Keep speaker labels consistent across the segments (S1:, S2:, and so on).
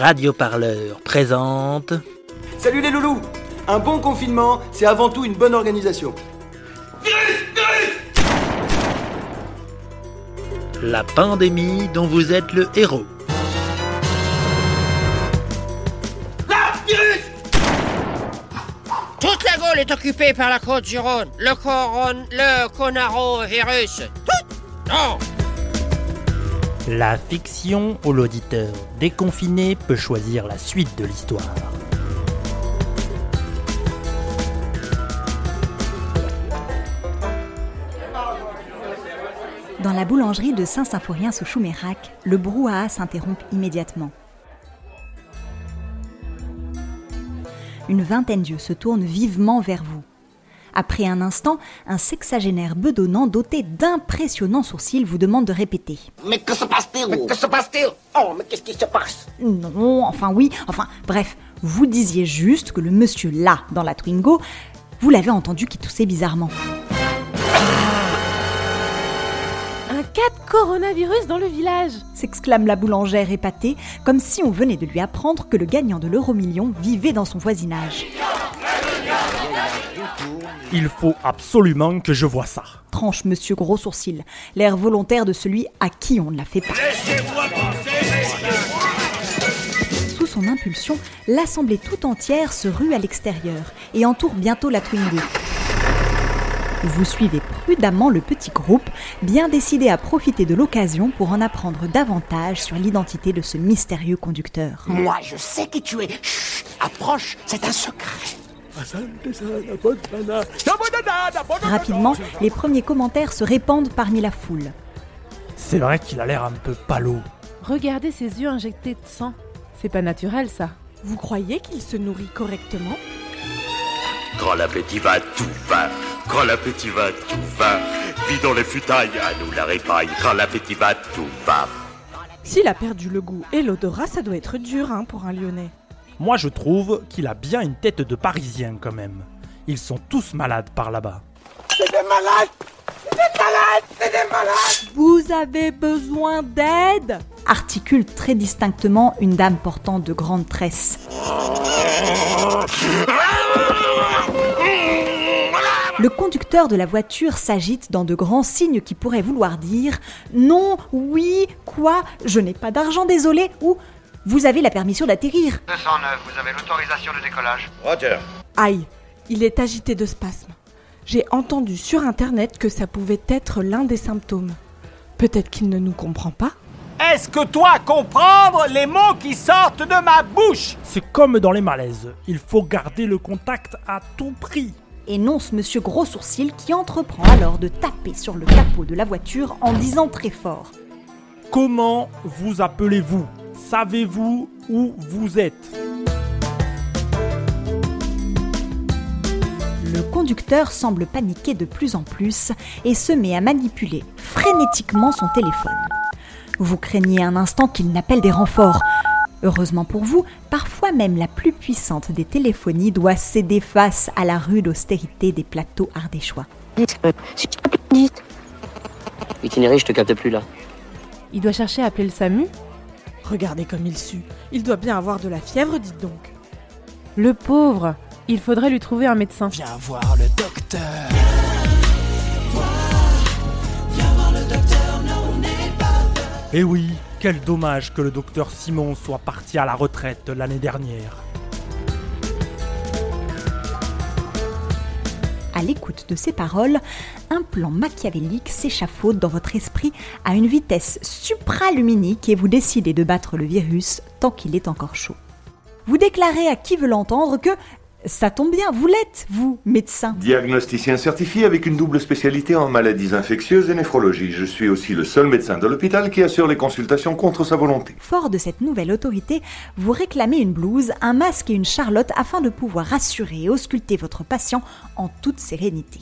S1: radioparleur présente.
S2: Salut les loulous Un bon confinement, c'est avant tout une bonne organisation.
S1: La pandémie dont vous êtes le héros.
S3: Toute la Gaule est occupée par la côte du Rhône. Le coron... le conarovirus. Tout Non
S1: La fiction où l'auditeur déconfiné peut choisir la suite de l'histoire.
S4: Dans la boulangerie de Saint-Symphorien sous Choumérac, le brouhaha s'interrompt immédiatement. Une vingtaine d'yeux se tournent vivement vers vous. Après un instant, un sexagénaire bedonnant doté d'impressionnants sourcils vous demande de répéter.
S5: Mais que se passe-t-il Mais que se passe-t-il Oh, mais qu'est-ce qui se passe
S4: Non, enfin oui, enfin bref, vous disiez juste que le monsieur là, dans la Twingo, vous l'avez entendu qui toussait bizarrement.
S6: Un cas de coronavirus dans le village
S4: s'exclame la boulangère épatée, comme si on venait de lui apprendre que le gagnant de l'euro-million vivait dans son voisinage.
S7: Il faut absolument que je vois ça.
S4: Tranche monsieur gros sourcil, l'air volontaire de celui à qui on ne la fait pas. Sous son impulsion, l'assemblée tout entière se rue à l'extérieur et entoure bientôt la Twingo. Vous suivez prudemment le petit groupe, bien décidé à profiter de l'occasion pour en apprendre davantage sur l'identité de ce mystérieux conducteur.
S5: Moi, je sais qui tu es. Chut, approche, c'est un secret.
S4: Rapidement, les premiers commentaires se répandent parmi la foule.
S7: C'est vrai qu'il a l'air un peu palo.
S6: Regardez ses yeux injectés de sang. C'est pas naturel ça.
S8: Vous croyez qu'il se nourrit correctement?
S9: Quand l'appétit va, tout va. Quand l'appétit va, tout va. Vidons les futailles, à nous la répaille. Quand l'appétit va, tout va.
S8: S'il a perdu le goût et l'odorat, ça doit être dur hein, pour un Lyonnais.
S7: Moi, je trouve qu'il a bien une tête de Parisien quand même. Ils sont tous malades par là-bas.
S5: C'est des malades C'est des malades C'est des malades
S8: Vous avez besoin d'aide
S4: Articule très distinctement une dame portant de grandes tresses. Le conducteur de la voiture s'agite dans de grands signes qui pourraient vouloir dire non, oui, quoi, je n'ai pas d'argent, désolé, ou vous avez la permission d'atterrir.
S10: 209, vous avez l'autorisation de décollage.
S9: Roger.
S8: Aïe, il est agité de spasmes. J'ai entendu sur internet que ça pouvait être l'un des symptômes. Peut-être qu'il ne nous comprend pas
S11: Est-ce que toi comprendre les mots qui sortent de ma bouche?
S7: C'est comme dans les malaises. Il faut garder le contact à tout prix.
S4: énonce Monsieur Gros Sourcil qui entreprend alors de taper sur le capot de la voiture en disant très fort
S7: Comment vous appelez-vous? Savez-vous où vous êtes?
S4: Le conducteur semble paniquer de plus en plus et se met à manipuler frénétiquement son téléphone. Vous craignez un instant qu'il n'appelle des renforts. Heureusement pour vous, parfois même la plus puissante des téléphonies doit céder face à la rude austérité des plateaux ardéchois.
S12: Itinéraire, je te capte plus là.
S6: Il doit chercher à appeler le SAMU
S8: Regardez comme il sue. Il doit bien avoir de la fièvre, dites donc.
S6: Le pauvre Il faudrait lui trouver un médecin.
S13: Viens voir le docteur.
S7: Eh oui, quel dommage que le docteur Simon soit parti à la retraite l'année dernière.
S4: À l'écoute de ces paroles, un plan machiavélique s'échafaude dans votre esprit à une vitesse supraluminique et vous décidez de battre le virus tant qu'il est encore chaud. Vous déclarez à qui veut l'entendre que ça tombe bien, vous l'êtes, vous, médecin.
S14: Diagnosticien certifié avec une double spécialité en maladies infectieuses et néphrologie. Je suis aussi le seul médecin de l'hôpital qui assure les consultations contre sa volonté.
S4: Fort de cette nouvelle autorité, vous réclamez une blouse, un masque et une charlotte afin de pouvoir rassurer et ausculter votre patient en toute sérénité.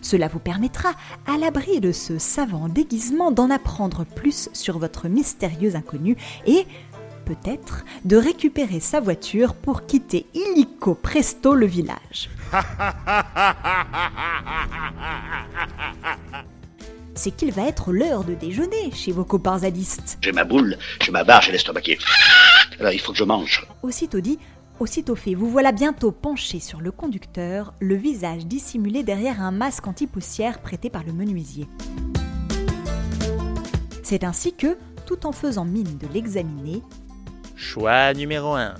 S4: Cela vous permettra, à l'abri de ce savant déguisement, d'en apprendre plus sur votre mystérieux inconnu et, peut-être, de récupérer sa voiture pour quitter illico presto le village. C'est qu'il va être l'heure de déjeuner chez vos copains zadistes.
S9: J'ai ma boule, j'ai ma barre, j'ai l'estomac qui est... Alors il faut que je mange.
S4: Aussitôt dit, aussitôt fait, vous voilà bientôt penché sur le conducteur, le visage dissimulé derrière un masque anti-poussière prêté par le menuisier. C'est ainsi que, tout en faisant mine de l'examiner,
S1: Choix numéro 1.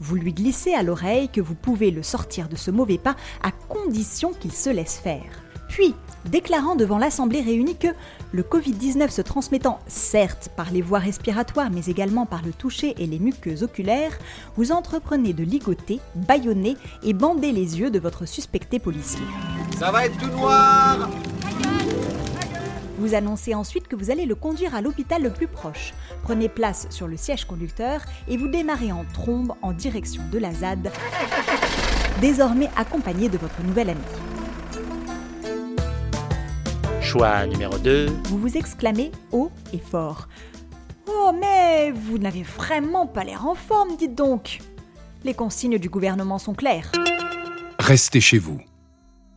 S4: vous lui glissez à l'oreille que vous pouvez le sortir de ce mauvais pas à condition qu'il se laisse faire. Puis, déclarant devant l'Assemblée réunie que le Covid-19 se transmettant certes par les voies respiratoires mais également par le toucher et les muqueuses oculaires, vous entreprenez de ligoter, bâillonner et bander les yeux de votre suspecté policier.
S2: Ça va être tout noir
S4: Vous annoncez ensuite que vous allez le conduire à l'hôpital le plus proche. Prenez place sur le siège conducteur et vous démarrez en trombe en direction de la ZAD, désormais accompagné de votre nouvel ami.
S1: Choix numéro 2.
S4: Vous vous exclamez haut et fort. Oh mais vous n'avez vraiment pas l'air en forme, dites donc. Les consignes du gouvernement sont claires.
S13: Restez chez vous.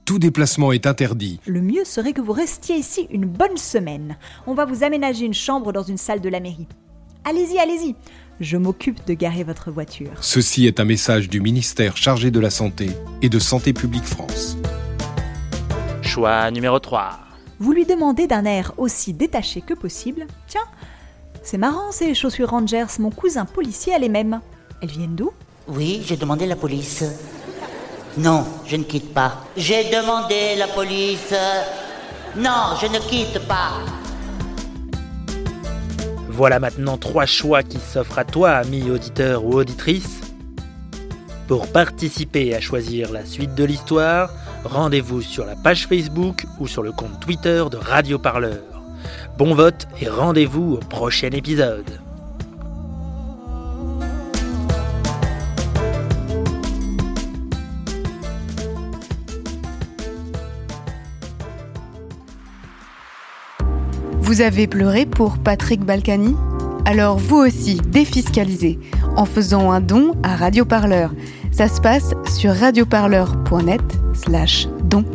S13: Tout déplacement est interdit.
S4: Le mieux serait que vous restiez ici une bonne semaine. On va vous aménager une chambre dans une salle de la mairie. Allez-y, allez-y. Je m'occupe de garer votre voiture.
S13: Ceci est un message du ministère chargé de la Santé et de Santé publique France.
S1: Choix numéro 3.
S4: Vous lui demandez d'un air aussi détaché que possible. Tiens, c'est marrant ces chaussures Rangers, mon cousin policier a les mêmes. Elles viennent d'où?
S15: Oui, j'ai demandé la police. Non, je ne quitte pas. J'ai demandé la police. Non, je ne quitte pas.
S1: Voilà maintenant trois choix qui s'offrent à toi, ami auditeur ou auditrice. Pour participer à choisir la suite de l'histoire, rendez-vous sur la page Facebook ou sur le compte Twitter de Radio Parleur. Bon vote et rendez-vous au prochain épisode.
S16: Vous avez pleuré pour Patrick Balkany Alors vous aussi, défiscalisez en faisant un don à Radio Parleur. Ça se passe sur radioparleur.net slash don.